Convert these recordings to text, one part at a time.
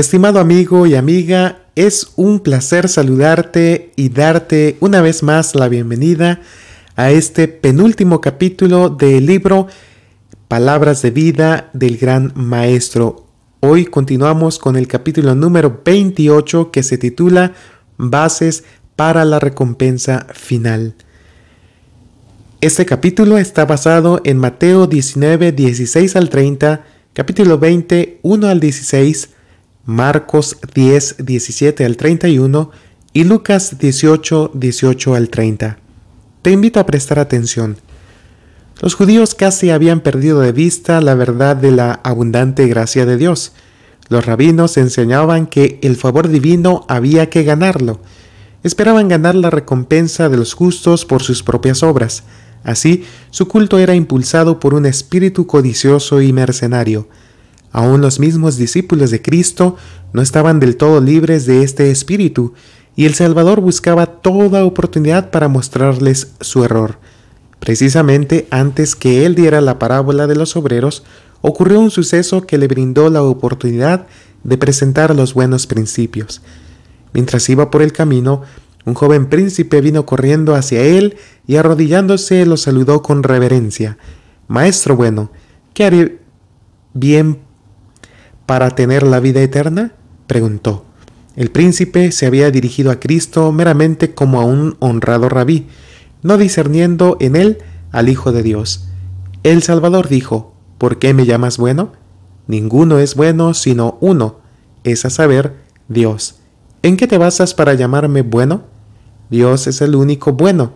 Estimado amigo y amiga, es un placer saludarte y darte una vez más la bienvenida a este penúltimo capítulo del libro Palabras de vida del gran maestro. Hoy continuamos con el capítulo número 28 que se titula Bases para la recompensa final. Este capítulo está basado en Mateo 19, 16 al 30, capítulo 20, 1 al 16, Marcos 10, 17 al 31 y Lucas 18, 18 al 30. Te invito a prestar atención. Los judíos casi habían perdido de vista la verdad de la abundante gracia de Dios. Los rabinos enseñaban que el favor divino había que ganarlo. Esperaban ganar la recompensa de los justos por sus propias obras. Así, su culto era impulsado por un espíritu codicioso y mercenario. Aún los mismos discípulos de Cristo no estaban del todo libres de este espíritu, y el Salvador buscaba toda oportunidad para mostrarles su error. Precisamente antes que él diera la parábola de los obreros, ocurrió un suceso que le brindó la oportunidad de presentar los buenos principios. Mientras iba por el camino, un joven príncipe vino corriendo hacia él y arrodillándose lo saludó con reverencia. Maestro bueno, ¿qué haré bien para tener la vida eterna? preguntó. El príncipe se había dirigido a Cristo meramente como a un honrado rabí, no discerniendo en él al Hijo de Dios. El Salvador dijo, ¿por qué me llamas bueno? Ninguno es bueno sino uno, es a saber, Dios. ¿En qué te basas para llamarme bueno? Dios es el único bueno.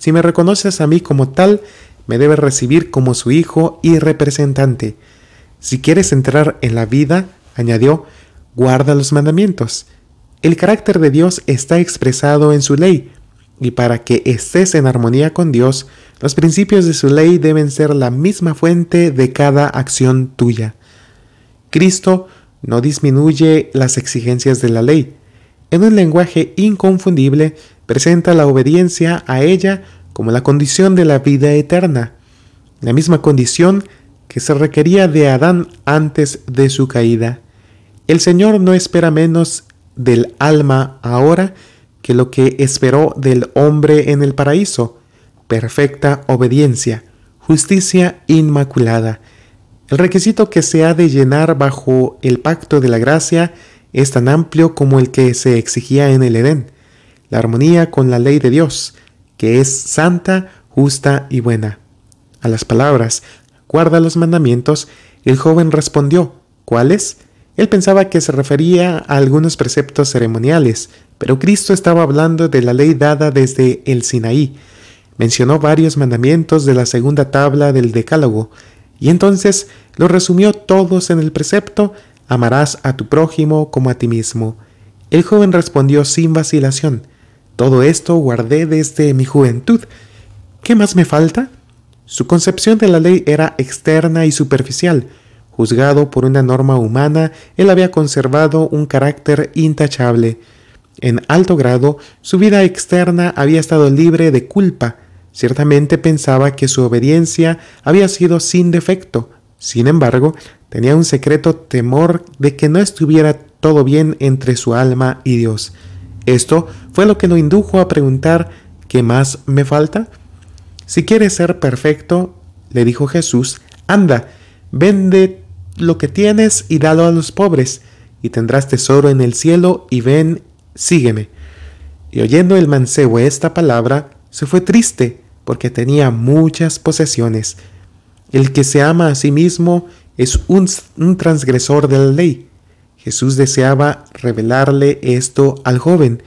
Si me reconoces a mí como tal, me debes recibir como su Hijo y representante. Si quieres entrar en la vida, añadió, guarda los mandamientos. El carácter de Dios está expresado en su ley, y para que estés en armonía con Dios, los principios de su ley deben ser la misma fuente de cada acción tuya. Cristo no disminuye las exigencias de la ley. En un lenguaje inconfundible, presenta la obediencia a ella como la condición de la vida eterna, la misma condición que se requería de Adán antes de su caída. El Señor no espera menos del alma ahora que lo que esperó del hombre en el paraíso, perfecta obediencia, justicia inmaculada. El requisito que se ha de llenar bajo el pacto de la gracia es tan amplio como el que se exigía en el Edén, la armonía con la ley de Dios, que es santa, justa y buena. A las palabras, guarda los mandamientos, el joven respondió, ¿cuáles? Él pensaba que se refería a algunos preceptos ceremoniales, pero Cristo estaba hablando de la ley dada desde el Sinaí. Mencionó varios mandamientos de la segunda tabla del Decálogo, y entonces los resumió todos en el precepto, amarás a tu prójimo como a ti mismo. El joven respondió sin vacilación, todo esto guardé desde mi juventud. ¿Qué más me falta? Su concepción de la ley era externa y superficial. Juzgado por una norma humana, él había conservado un carácter intachable. En alto grado, su vida externa había estado libre de culpa. Ciertamente pensaba que su obediencia había sido sin defecto. Sin embargo, tenía un secreto temor de que no estuviera todo bien entre su alma y Dios. Esto fue lo que lo indujo a preguntar ¿qué más me falta? Si quieres ser perfecto, le dijo Jesús, anda, vende lo que tienes y dalo a los pobres, y tendrás tesoro en el cielo, y ven, sígueme. Y oyendo el mancebo esta palabra, se fue triste, porque tenía muchas posesiones. El que se ama a sí mismo es un, un transgresor de la ley. Jesús deseaba revelarle esto al joven,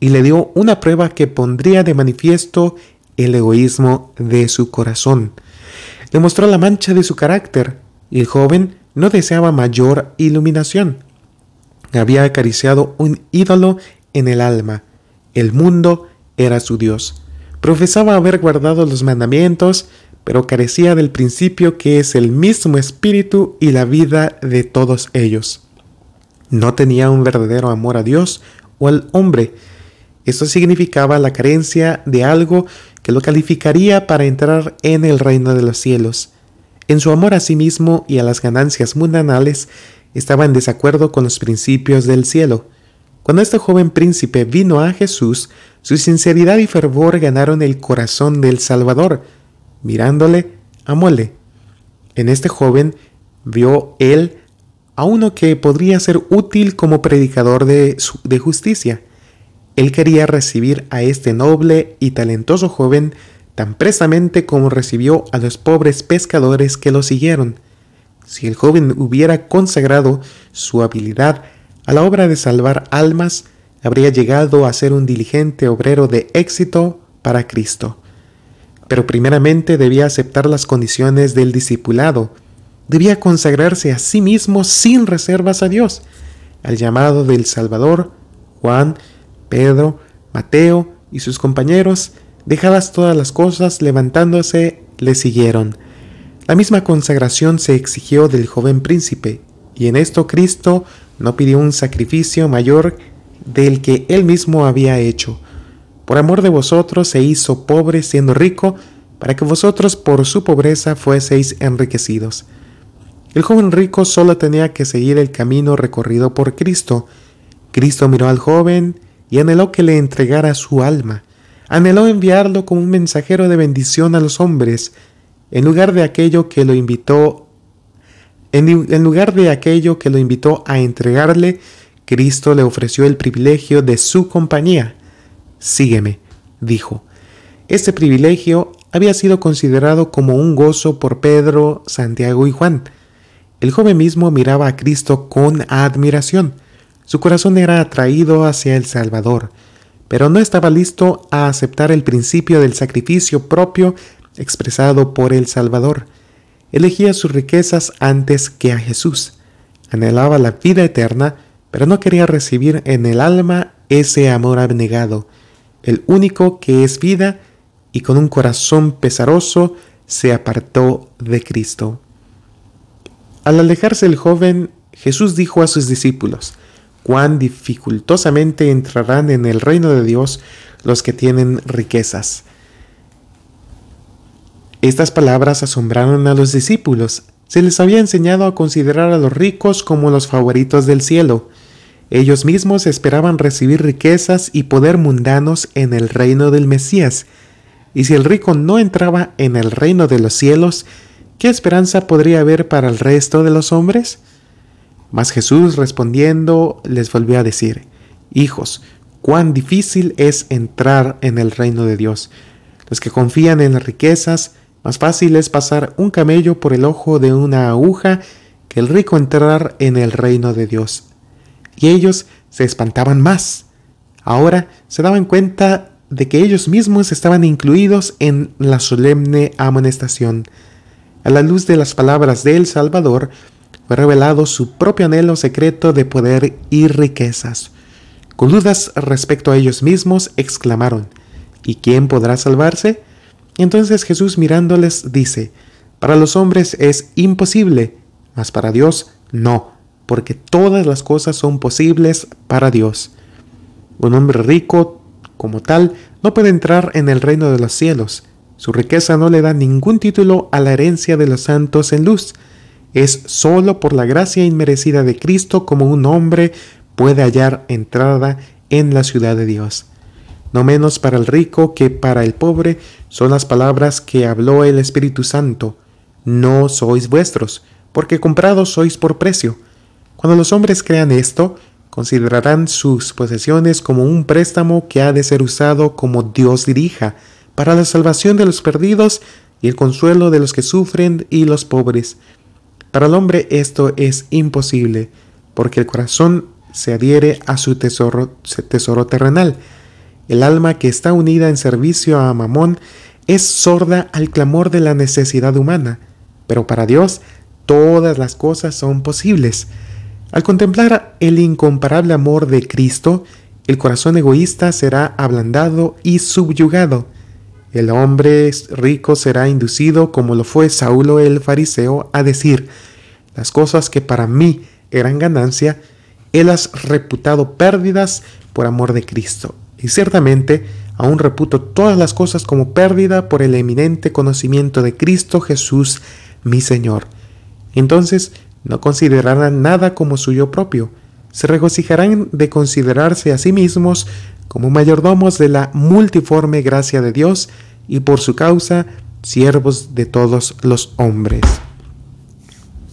y le dio una prueba que pondría de manifiesto el egoísmo de su corazón. Le mostró la mancha de su carácter y el joven no deseaba mayor iluminación. Había acariciado un ídolo en el alma. El mundo era su Dios. Profesaba haber guardado los mandamientos, pero carecía del principio que es el mismo espíritu y la vida de todos ellos. No tenía un verdadero amor a Dios o al hombre. Esto significaba la carencia de algo que lo calificaría para entrar en el reino de los cielos. En su amor a sí mismo y a las ganancias mundanales, estaba en desacuerdo con los principios del cielo. Cuando este joven príncipe vino a Jesús, su sinceridad y fervor ganaron el corazón del Salvador. Mirándole, amóle. En este joven vio él a uno que podría ser útil como predicador de, de justicia. Él quería recibir a este noble y talentoso joven tan prestamente como recibió a los pobres pescadores que lo siguieron. Si el joven hubiera consagrado su habilidad a la obra de salvar almas, habría llegado a ser un diligente obrero de éxito para Cristo. Pero primeramente debía aceptar las condiciones del discipulado, debía consagrarse a sí mismo sin reservas a Dios, al llamado del Salvador, Juan, Pedro, Mateo y sus compañeros Dejadas todas las cosas, levantándose, le siguieron. La misma consagración se exigió del joven príncipe, y en esto Cristo no pidió un sacrificio mayor del que él mismo había hecho. Por amor de vosotros se hizo pobre siendo rico, para que vosotros por su pobreza fueseis enriquecidos. El joven rico solo tenía que seguir el camino recorrido por Cristo. Cristo miró al joven y anheló que le entregara su alma anheló enviarlo como un mensajero de bendición a los hombres, en lugar de aquello que lo invitó en, lugar de aquello que lo invitó a entregarle, Cristo le ofreció el privilegio de su compañía. Sígueme, dijo. Este privilegio había sido considerado como un gozo por Pedro, Santiago y Juan. El joven mismo miraba a Cristo con admiración. Su corazón era atraído hacia el Salvador pero no estaba listo a aceptar el principio del sacrificio propio expresado por el Salvador. Elegía sus riquezas antes que a Jesús. Anhelaba la vida eterna, pero no quería recibir en el alma ese amor abnegado, el único que es vida, y con un corazón pesaroso se apartó de Cristo. Al alejarse el joven, Jesús dijo a sus discípulos, cuán dificultosamente entrarán en el reino de Dios los que tienen riquezas. Estas palabras asombraron a los discípulos. Se les había enseñado a considerar a los ricos como los favoritos del cielo. Ellos mismos esperaban recibir riquezas y poder mundanos en el reino del Mesías. Y si el rico no entraba en el reino de los cielos, ¿qué esperanza podría haber para el resto de los hombres? Mas Jesús respondiendo les volvió a decir, Hijos, cuán difícil es entrar en el reino de Dios. Los que confían en las riquezas, más fácil es pasar un camello por el ojo de una aguja que el rico entrar en el reino de Dios. Y ellos se espantaban más. Ahora se daban cuenta de que ellos mismos estaban incluidos en la solemne amonestación. A la luz de las palabras del Salvador, fue revelado su propio anhelo secreto de poder y riquezas. Con dudas respecto a ellos mismos, exclamaron, ¿Y quién podrá salvarse? Entonces Jesús mirándoles dice, Para los hombres es imposible, mas para Dios no, porque todas las cosas son posibles para Dios. Un hombre rico, como tal, no puede entrar en el reino de los cielos. Su riqueza no le da ningún título a la herencia de los santos en luz, es sólo por la gracia inmerecida de Cristo como un hombre puede hallar entrada en la ciudad de Dios. No menos para el rico que para el pobre son las palabras que habló el Espíritu Santo. No sois vuestros, porque comprados sois por precio. Cuando los hombres crean esto, considerarán sus posesiones como un préstamo que ha de ser usado como Dios dirija, para la salvación de los perdidos y el consuelo de los que sufren y los pobres para el hombre esto es imposible, porque el corazón se adhiere a su tesoro, tesoro terrenal. El alma que está unida en servicio a Mamón es sorda al clamor de la necesidad humana, pero para Dios todas las cosas son posibles. Al contemplar el incomparable amor de Cristo, el corazón egoísta será ablandado y subyugado. El hombre rico será inducido, como lo fue Saulo el fariseo, a decir, las cosas que para mí eran ganancia, él las reputado pérdidas por amor de Cristo. Y ciertamente aún reputo todas las cosas como pérdida por el eminente conocimiento de Cristo Jesús, mi Señor. Entonces no considerarán nada como suyo propio, se regocijarán de considerarse a sí mismos como mayordomos de la multiforme gracia de Dios y por su causa siervos de todos los hombres.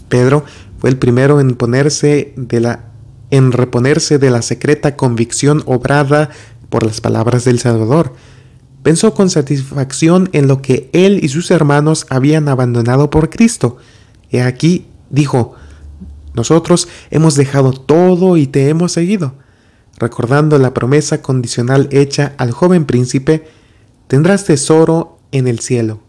Pedro fue el primero en ponerse de la en reponerse de la secreta convicción obrada por las palabras del Salvador. Pensó con satisfacción en lo que él y sus hermanos habían abandonado por Cristo. He aquí, dijo, nosotros hemos dejado todo y te hemos seguido. Recordando la promesa condicional hecha al joven príncipe, tendrás tesoro en el cielo.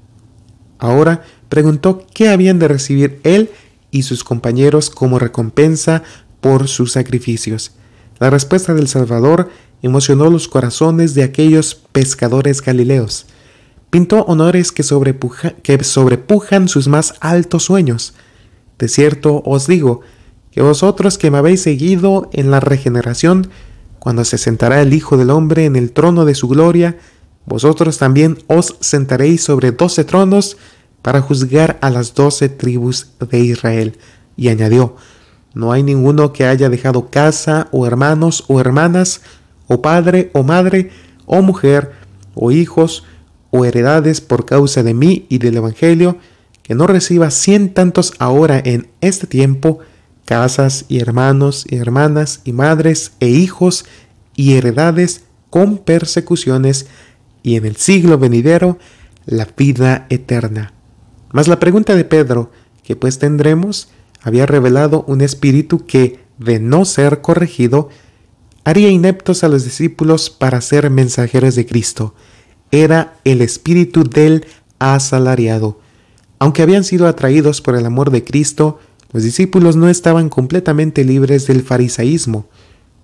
Ahora preguntó qué habían de recibir él y sus compañeros como recompensa por sus sacrificios. La respuesta del Salvador emocionó los corazones de aquellos pescadores galileos. Pintó honores que, que sobrepujan sus más altos sueños. De cierto os digo, que vosotros que me habéis seguido en la regeneración, cuando se sentará el Hijo del Hombre en el trono de su gloria, vosotros también os sentaréis sobre doce tronos para juzgar a las doce tribus de Israel. Y añadió, no hay ninguno que haya dejado casa o hermanos o hermanas, o padre o madre, o mujer, o hijos, o heredades por causa de mí y del Evangelio, que no reciba cien tantos ahora en este tiempo, casas y hermanos y hermanas y madres e hijos y heredades con persecuciones, y en el siglo venidero la vida eterna. Mas la pregunta de Pedro, que pues tendremos? había revelado un espíritu que, de no ser corregido, haría ineptos a los discípulos para ser mensajeros de Cristo. Era el espíritu del asalariado. Aunque habían sido atraídos por el amor de Cristo, los discípulos no estaban completamente libres del farisaísmo.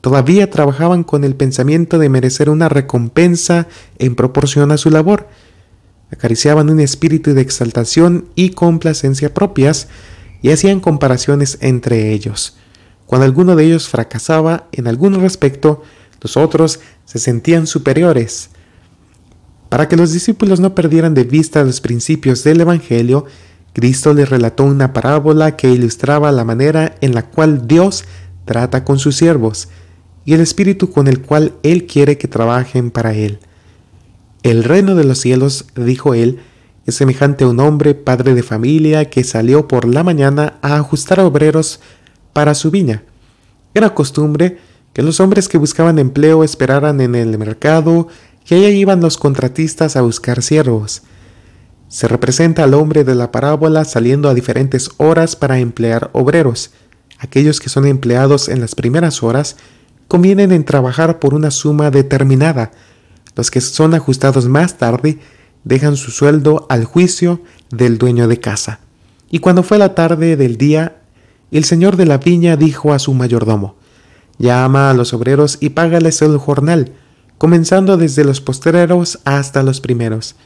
Todavía trabajaban con el pensamiento de merecer una recompensa en proporción a su labor. Acariciaban un espíritu de exaltación y complacencia propias, y hacían comparaciones entre ellos. Cuando alguno de ellos fracasaba en algún respecto, los otros se sentían superiores. Para que los discípulos no perdieran de vista los principios del Evangelio, Cristo les relató una parábola que ilustraba la manera en la cual Dios trata con sus siervos y el espíritu con el cual Él quiere que trabajen para Él. El reino de los cielos, dijo Él, es semejante a un hombre, padre de familia, que salió por la mañana a ajustar obreros para su viña. Era costumbre que los hombres que buscaban empleo esperaran en el mercado y allá iban los contratistas a buscar siervos. Se representa al hombre de la parábola saliendo a diferentes horas para emplear obreros. Aquellos que son empleados en las primeras horas convienen en trabajar por una suma determinada. Los que son ajustados más tarde dejan su sueldo al juicio del dueño de casa. Y cuando fue la tarde del día, el señor de la viña dijo a su mayordomo, Llama a los obreros y págales el jornal, comenzando desde los postreros hasta los primeros.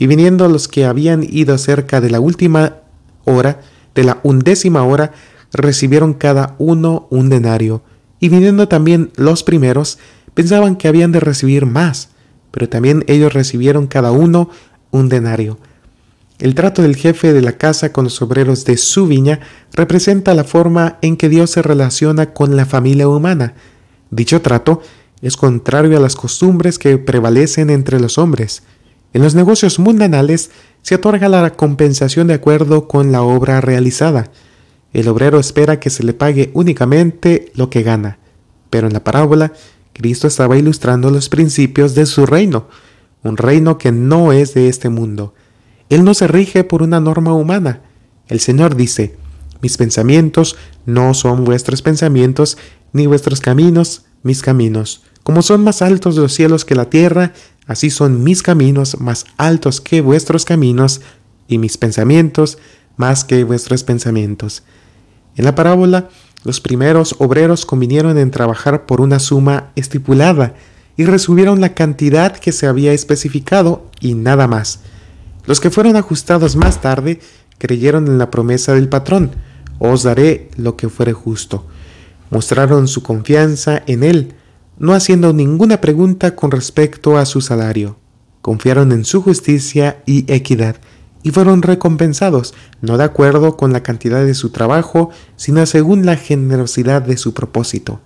Y viniendo los que habían ido cerca de la última hora, de la undécima hora, recibieron cada uno un denario. Y viniendo también los primeros, pensaban que habían de recibir más pero también ellos recibieron cada uno un denario. El trato del jefe de la casa con los obreros de su viña representa la forma en que Dios se relaciona con la familia humana. Dicho trato es contrario a las costumbres que prevalecen entre los hombres. En los negocios mundanales se otorga la compensación de acuerdo con la obra realizada. El obrero espera que se le pague únicamente lo que gana, pero en la parábola Cristo estaba ilustrando los principios de su reino, un reino que no es de este mundo. Él no se rige por una norma humana. El Señor dice, mis pensamientos no son vuestros pensamientos, ni vuestros caminos mis caminos. Como son más altos los cielos que la tierra, así son mis caminos más altos que vuestros caminos, y mis pensamientos más que vuestros pensamientos. En la parábola, los primeros obreros convinieron en trabajar por una suma estipulada y recibieron la cantidad que se había especificado y nada más. Los que fueron ajustados más tarde creyeron en la promesa del patrón, os daré lo que fuere justo. Mostraron su confianza en él, no haciendo ninguna pregunta con respecto a su salario. Confiaron en su justicia y equidad, y fueron recompensados, no de acuerdo con la cantidad de su trabajo, sino según la generosidad de su propósito.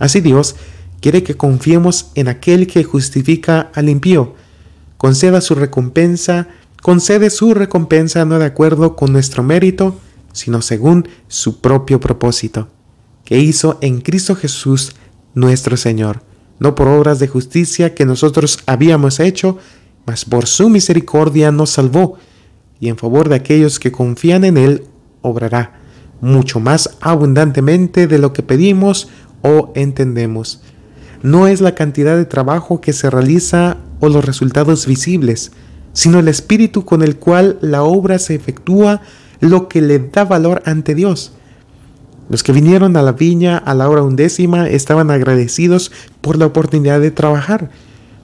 Así Dios quiere que confiemos en aquel que justifica al impío, conceda su recompensa, concede su recompensa no de acuerdo con nuestro mérito, sino según su propio propósito, que hizo en Cristo Jesús nuestro Señor, no por obras de justicia que nosotros habíamos hecho, mas por su misericordia nos salvó, y en favor de aquellos que confían en Él, obrará mucho más abundantemente de lo que pedimos o entendemos. No es la cantidad de trabajo que se realiza o los resultados visibles, sino el espíritu con el cual la obra se efectúa lo que le da valor ante Dios. Los que vinieron a la viña a la hora undécima estaban agradecidos por la oportunidad de trabajar.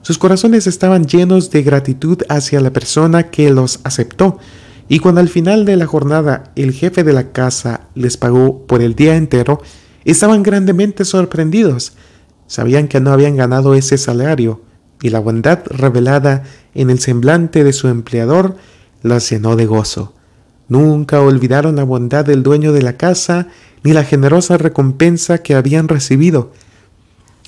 Sus corazones estaban llenos de gratitud hacia la persona que los aceptó. Y cuando al final de la jornada el jefe de la casa les pagó por el día entero, estaban grandemente sorprendidos. Sabían que no habían ganado ese salario, y la bondad revelada en el semblante de su empleador los llenó de gozo. Nunca olvidaron la bondad del dueño de la casa ni la generosa recompensa que habían recibido.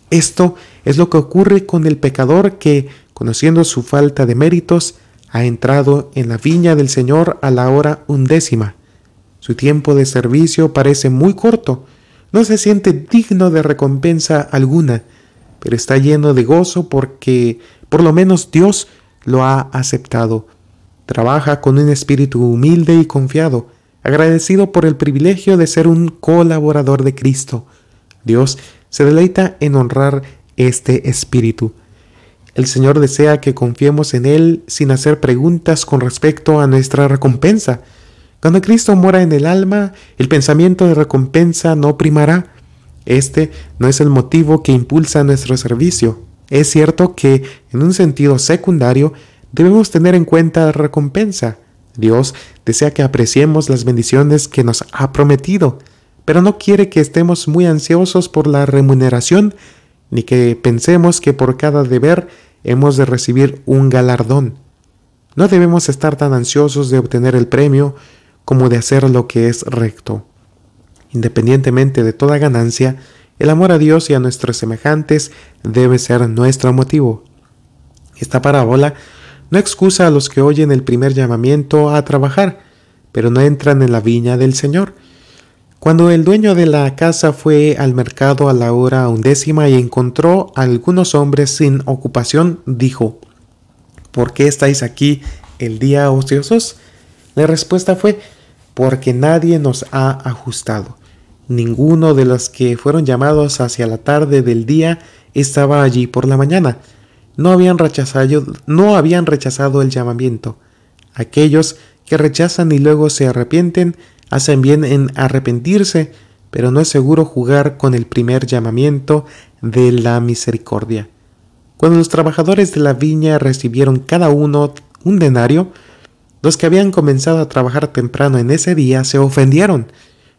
Esto es lo que ocurre con el pecador que, conociendo su falta de méritos, ha entrado en la viña del Señor a la hora undécima. Su tiempo de servicio parece muy corto, no se siente digno de recompensa alguna, pero está lleno de gozo porque por lo menos Dios lo ha aceptado. Trabaja con un espíritu humilde y confiado, agradecido por el privilegio de ser un colaborador de Cristo. Dios se deleita en honrar este espíritu. El Señor desea que confiemos en Él sin hacer preguntas con respecto a nuestra recompensa. Cuando Cristo mora en el alma, el pensamiento de recompensa no primará. Este no es el motivo que impulsa nuestro servicio. Es cierto que, en un sentido secundario, debemos tener en cuenta la recompensa. Dios desea que apreciemos las bendiciones que nos ha prometido pero no quiere que estemos muy ansiosos por la remuneración, ni que pensemos que por cada deber hemos de recibir un galardón. No debemos estar tan ansiosos de obtener el premio como de hacer lo que es recto. Independientemente de toda ganancia, el amor a Dios y a nuestros semejantes debe ser nuestro motivo. Esta parábola no excusa a los que oyen el primer llamamiento a trabajar, pero no entran en la viña del Señor. Cuando el dueño de la casa fue al mercado a la hora undécima y encontró algunos hombres sin ocupación, dijo, ¿Por qué estáis aquí el día ociosos? La respuesta fue, porque nadie nos ha ajustado. Ninguno de los que fueron llamados hacia la tarde del día estaba allí por la mañana. No habían rechazado, no habían rechazado el llamamiento. Aquellos que rechazan y luego se arrepienten hacen bien en arrepentirse, pero no es seguro jugar con el primer llamamiento de la misericordia. Cuando los trabajadores de la viña recibieron cada uno un denario, los que habían comenzado a trabajar temprano en ese día se ofendieron.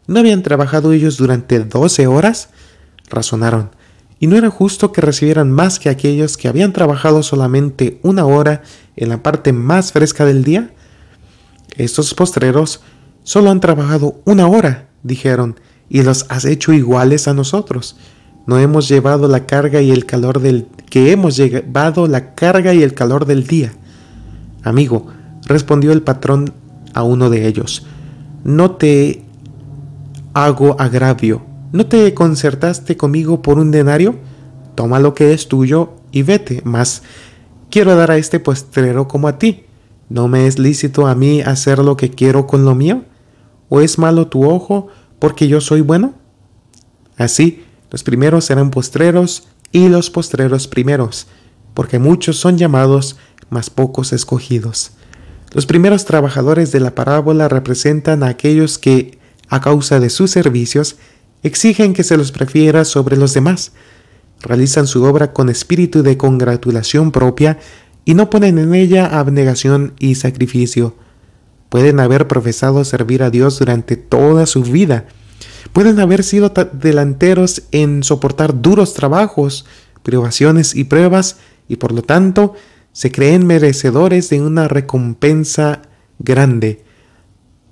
¿No habían trabajado ellos durante doce horas? Razonaron. ¿Y no era justo que recibieran más que aquellos que habían trabajado solamente una hora en la parte más fresca del día? Estos postreros Solo han trabajado una hora, dijeron, y los has hecho iguales a nosotros. No hemos llevado la carga y el calor del que hemos llevado la carga y el calor del día. Amigo, respondió el patrón a uno de ellos. No te hago agravio. ¿No te concertaste conmigo por un denario? Toma lo que es tuyo y vete, mas quiero dar a este postrero como a ti. ¿No me es lícito a mí hacer lo que quiero con lo mío? ¿O es malo tu ojo porque yo soy bueno? Así, los primeros serán postreros y los postreros primeros, porque muchos son llamados, mas pocos escogidos. Los primeros trabajadores de la parábola representan a aquellos que, a causa de sus servicios, exigen que se los prefiera sobre los demás, realizan su obra con espíritu de congratulación propia y no ponen en ella abnegación y sacrificio, Pueden haber profesado servir a Dios durante toda su vida. Pueden haber sido delanteros en soportar duros trabajos, privaciones y pruebas y por lo tanto se creen merecedores de una recompensa grande.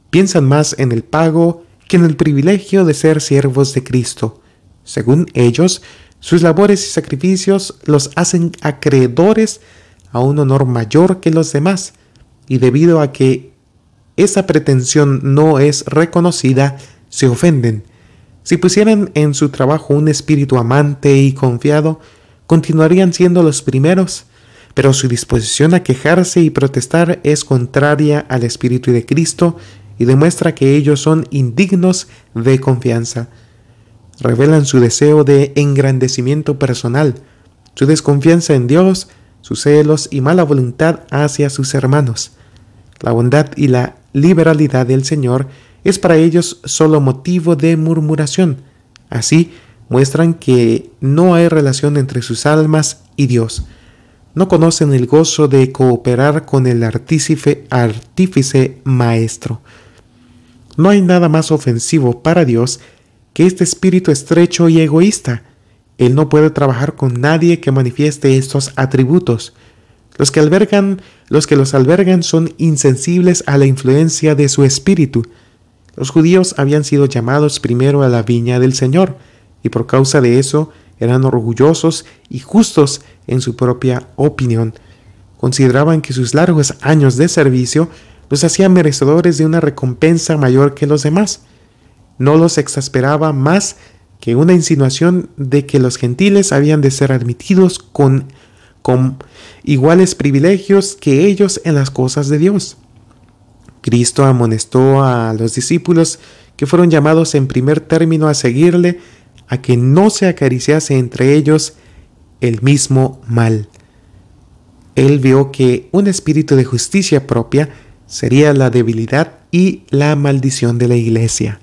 Piensan más en el pago en el privilegio de ser siervos de Cristo. Según ellos, sus labores y sacrificios los hacen acreedores a un honor mayor que los demás, y debido a que esa pretensión no es reconocida, se ofenden. Si pusieran en su trabajo un espíritu amante y confiado, continuarían siendo los primeros, pero su disposición a quejarse y protestar es contraria al espíritu de Cristo y demuestra que ellos son indignos de confianza. Revelan su deseo de engrandecimiento personal, su desconfianza en Dios, sus celos y mala voluntad hacia sus hermanos. La bondad y la liberalidad del Señor es para ellos solo motivo de murmuración. Así muestran que no hay relación entre sus almas y Dios. No conocen el gozo de cooperar con el artífice, artífice maestro. No hay nada más ofensivo para Dios que este espíritu estrecho y egoísta. Él no puede trabajar con nadie que manifieste estos atributos. Los que albergan, los que los albergan son insensibles a la influencia de su espíritu. Los judíos habían sido llamados primero a la viña del Señor, y por causa de eso eran orgullosos y justos en su propia opinión. Consideraban que sus largos años de servicio los hacían merecedores de una recompensa mayor que los demás. No los exasperaba más que una insinuación de que los gentiles habían de ser admitidos con, con iguales privilegios que ellos en las cosas de Dios. Cristo amonestó a los discípulos que fueron llamados en primer término a seguirle, a que no se acariciase entre ellos el mismo mal. Él vio que un espíritu de justicia propia sería la debilidad y la maldición de la iglesia.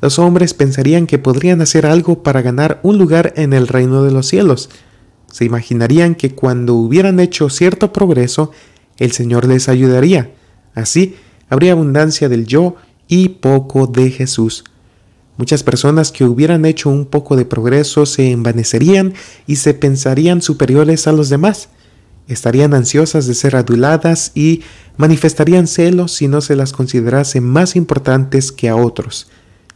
Los hombres pensarían que podrían hacer algo para ganar un lugar en el reino de los cielos. Se imaginarían que cuando hubieran hecho cierto progreso, el Señor les ayudaría. Así, habría abundancia del yo y poco de Jesús. Muchas personas que hubieran hecho un poco de progreso se envanecerían y se pensarían superiores a los demás. Estarían ansiosas de ser aduladas y manifestarían celos si no se las considerase más importantes que a otros.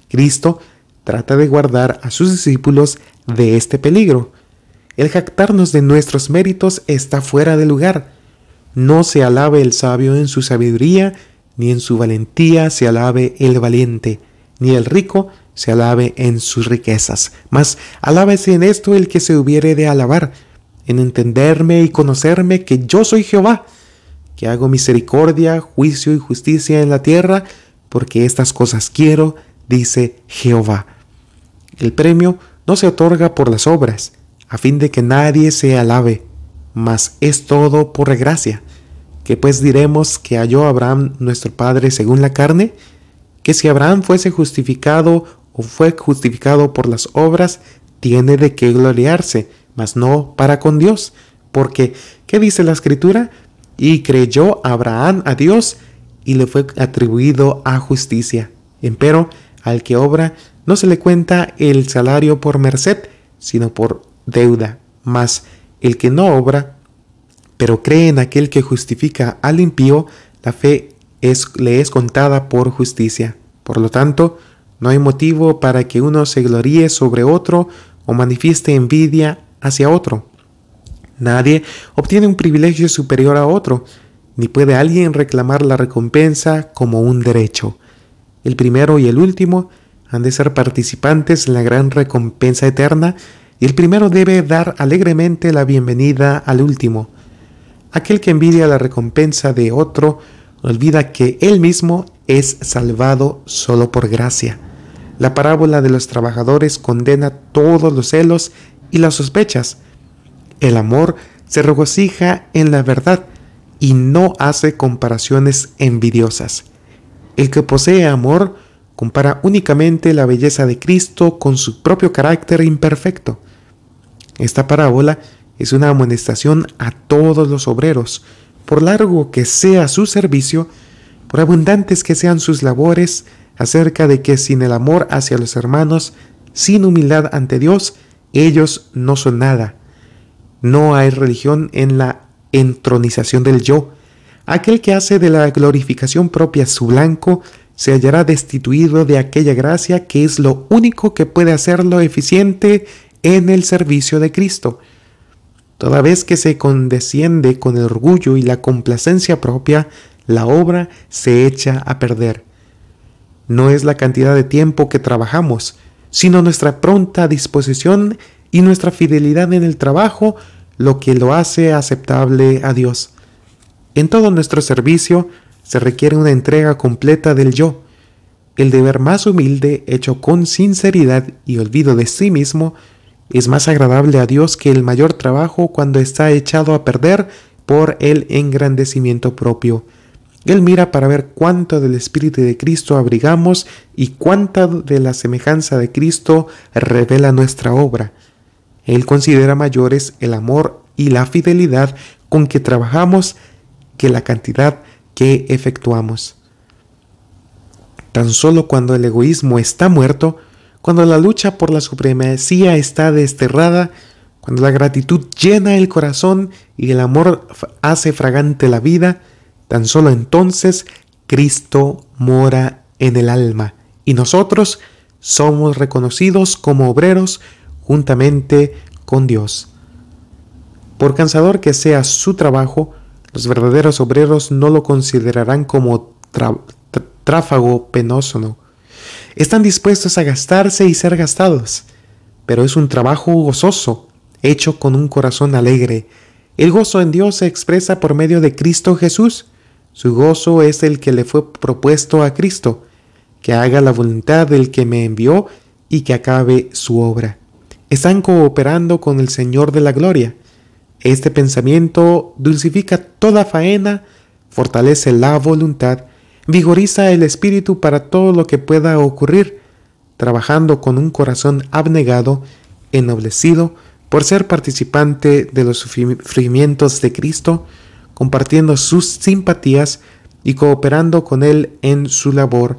Cristo trata de guardar a sus discípulos de este peligro. El jactarnos de nuestros méritos está fuera de lugar. No se alabe el sabio en su sabiduría, ni en su valentía se alabe el valiente, ni el rico se alabe en sus riquezas. Mas alábese en esto el que se hubiere de alabar, en entenderme y conocerme que yo soy Jehová, que hago misericordia, juicio y justicia en la tierra, porque estas cosas quiero, dice Jehová. El premio no se otorga por las obras, a fin de que nadie se alabe, mas es todo por gracia que pues diremos que halló Abraham nuestro Padre según la carne? Que si Abraham fuese justificado o fue justificado por las obras, tiene de qué gloriarse, mas no para con Dios. Porque, ¿qué dice la escritura? Y creyó Abraham a Dios y le fue atribuido a justicia. Empero, al que obra, no se le cuenta el salario por merced, sino por deuda. Mas el que no obra, pero cree en aquel que justifica al impío, la fe le es contada por justicia. Por lo tanto, no hay motivo para que uno se gloríe sobre otro o manifieste envidia hacia otro. Nadie obtiene un privilegio superior a otro, ni puede alguien reclamar la recompensa como un derecho. El primero y el último han de ser participantes en la gran recompensa eterna, y el primero debe dar alegremente la bienvenida al último. Aquel que envidia la recompensa de otro olvida que él mismo es salvado solo por gracia. La parábola de los trabajadores condena todos los celos y las sospechas. El amor se regocija en la verdad y no hace comparaciones envidiosas. El que posee amor compara únicamente la belleza de Cristo con su propio carácter imperfecto. Esta parábola es una amonestación a todos los obreros, por largo que sea su servicio, por abundantes que sean sus labores, acerca de que sin el amor hacia los hermanos, sin humildad ante Dios, ellos no son nada. No hay religión en la entronización del yo. Aquel que hace de la glorificación propia su blanco, se hallará destituido de aquella gracia que es lo único que puede hacerlo eficiente en el servicio de Cristo. Toda vez que se condesciende con el orgullo y la complacencia propia, la obra se echa a perder. No es la cantidad de tiempo que trabajamos, sino nuestra pronta disposición y nuestra fidelidad en el trabajo lo que lo hace aceptable a Dios. En todo nuestro servicio se requiere una entrega completa del yo. El deber más humilde, hecho con sinceridad y olvido de sí mismo, es más agradable a Dios que el mayor trabajo cuando está echado a perder por el engrandecimiento propio. Él mira para ver cuánto del Espíritu de Cristo abrigamos y cuánta de la semejanza de Cristo revela nuestra obra. Él considera mayores el amor y la fidelidad con que trabajamos que la cantidad que efectuamos. Tan solo cuando el egoísmo está muerto, cuando la lucha por la supremacía está desterrada, cuando la gratitud llena el corazón y el amor hace fragante la vida, tan solo entonces Cristo mora en el alma y nosotros somos reconocidos como obreros juntamente con Dios. Por cansador que sea su trabajo, los verdaderos obreros no lo considerarán como tráfago penoso, no. Están dispuestos a gastarse y ser gastados, pero es un trabajo gozoso, hecho con un corazón alegre. El gozo en Dios se expresa por medio de Cristo Jesús. Su gozo es el que le fue propuesto a Cristo, que haga la voluntad del que me envió y que acabe su obra. Están cooperando con el Señor de la Gloria. Este pensamiento dulcifica toda faena, fortalece la voluntad, vigoriza el espíritu para todo lo que pueda ocurrir, trabajando con un corazón abnegado, ennoblecido por ser participante de los sufrimientos de Cristo, compartiendo sus simpatías y cooperando con Él en su labor.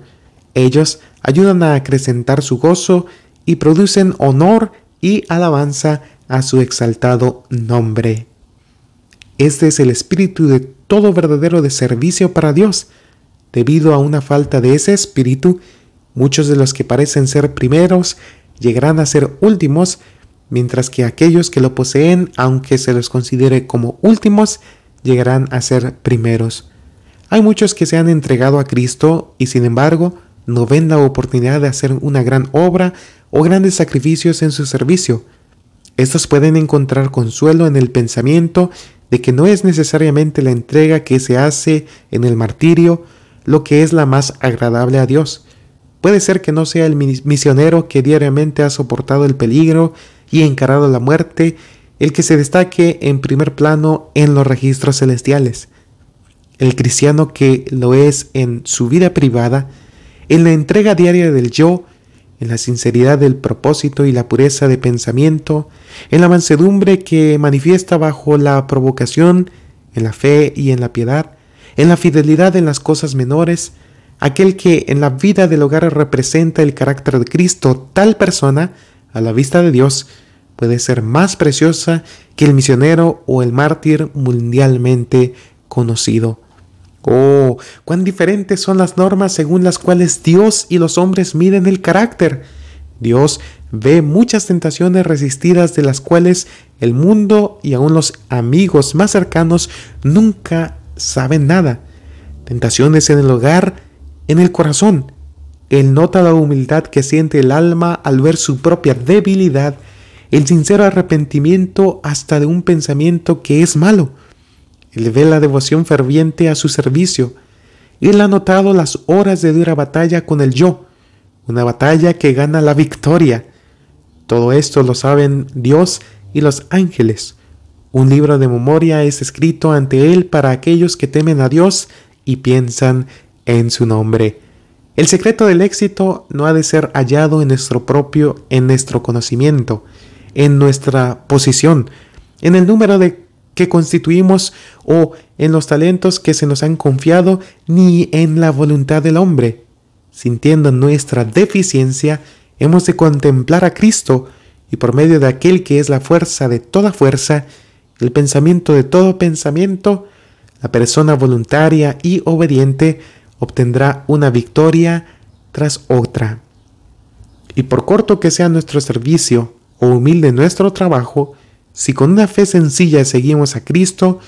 Ellos ayudan a acrecentar su gozo y producen honor y alabanza a su exaltado nombre. Este es el espíritu de todo verdadero de servicio para Dios. Debido a una falta de ese espíritu, muchos de los que parecen ser primeros llegarán a ser últimos, mientras que aquellos que lo poseen, aunque se los considere como últimos, llegarán a ser primeros. Hay muchos que se han entregado a Cristo y sin embargo no ven la oportunidad de hacer una gran obra o grandes sacrificios en su servicio. Estos pueden encontrar consuelo en el pensamiento de que no es necesariamente la entrega que se hace en el martirio lo que es la más agradable a Dios. Puede ser que no sea el misionero que diariamente ha soportado el peligro y encarado la muerte el que se destaque en primer plano en los registros celestiales. El cristiano que lo es en su vida privada, en la entrega diaria del yo, en la sinceridad del propósito y la pureza de pensamiento, en la mansedumbre que manifiesta bajo la provocación, en la fe y en la piedad, en la fidelidad en las cosas menores, aquel que en la vida del hogar representa el carácter de Cristo, tal persona, a la vista de Dios, puede ser más preciosa que el misionero o el mártir mundialmente conocido. Oh, cuán diferentes son las normas según las cuales Dios y los hombres miden el carácter. Dios ve muchas tentaciones resistidas de las cuales el mundo y aun los amigos más cercanos nunca saben nada. Tentaciones en el hogar, en el corazón. Él nota la humildad que siente el alma al ver su propia debilidad, el sincero arrepentimiento hasta de un pensamiento que es malo él ve la devoción ferviente a su servicio. Él ha notado las horas de dura batalla con el yo, una batalla que gana la victoria. Todo esto lo saben Dios y los ángeles. Un libro de memoria es escrito ante Él para aquellos que temen a Dios y piensan en su nombre. El secreto del éxito no ha de ser hallado en nuestro propio, en nuestro conocimiento, en nuestra posición, en el número de que constituimos o en los talentos que se nos han confiado, ni en la voluntad del hombre. Sintiendo nuestra deficiencia, hemos de contemplar a Cristo y por medio de aquel que es la fuerza de toda fuerza, el pensamiento de todo pensamiento, La persona voluntaria y obediente obtendrá una victoria tras otra. Y por corto que sea nuestro servicio o humilde nuestro trabajo, si con una fe sencilla seguimos a Cristo,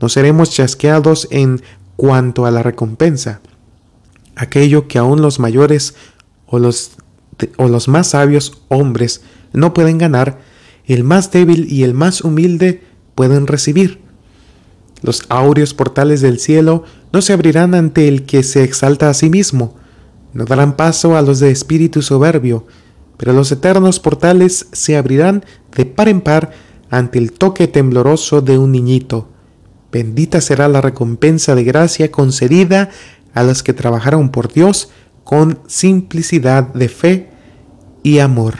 no seremos chasqueados en cuanto a la recompensa. Aquello que aún los mayores o los, o los más sabios hombres no pueden ganar, el más débil y el más humilde pueden recibir. Los áureos portales del cielo no se abrirán ante el que se exalta a sí mismo, no darán paso a los de espíritu soberbio, pero los eternos portales se abrirán de par en par ante el toque tembloroso de un niñito. Bendita será la recompensa de gracia concedida a los que trabajaron por Dios con simplicidad de fe y amor.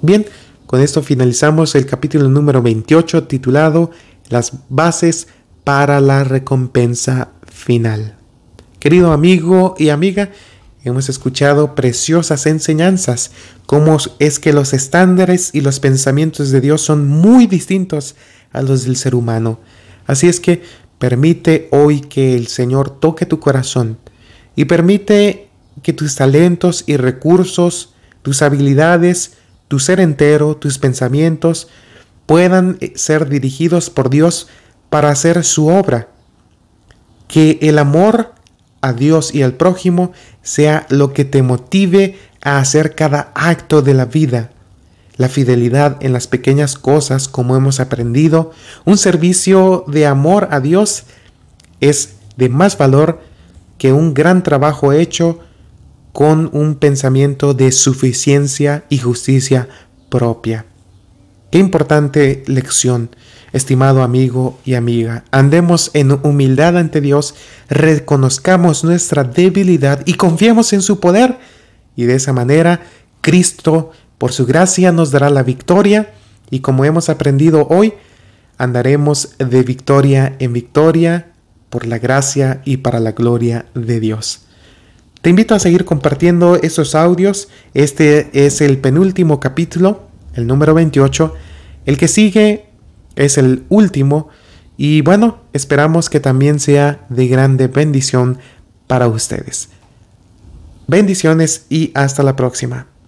Bien, con esto finalizamos el capítulo número 28 titulado Las bases para la recompensa final. Querido amigo y amiga, hemos escuchado preciosas enseñanzas, cómo es que los estándares y los pensamientos de Dios son muy distintos a los del ser humano. Así es que permite hoy que el Señor toque tu corazón y permite que tus talentos y recursos, tus habilidades, tu ser entero, tus pensamientos, puedan eh, ser dirigidos por Dios para hacer su obra. Que el amor a Dios y al prójimo sea lo que te motive a hacer cada acto de la vida. La fidelidad en las pequeñas cosas, como hemos aprendido, un servicio de amor a Dios es de más valor que un gran trabajo hecho con un pensamiento de suficiencia y justicia propia. Qué importante lección, estimado amigo y amiga. Andemos en humildad ante Dios, reconozcamos nuestra debilidad y confiemos en su poder. Y de esa manera, Cristo, por su gracia, nos dará la victoria. Y como hemos aprendido hoy, andaremos de victoria en victoria por la gracia y para la gloria de Dios. Te invito a seguir compartiendo esos audios. Este es el penúltimo capítulo, el número 28. El que sigue es el último. Y bueno, esperamos que también sea de grande bendición para ustedes. Bendiciones y hasta la próxima.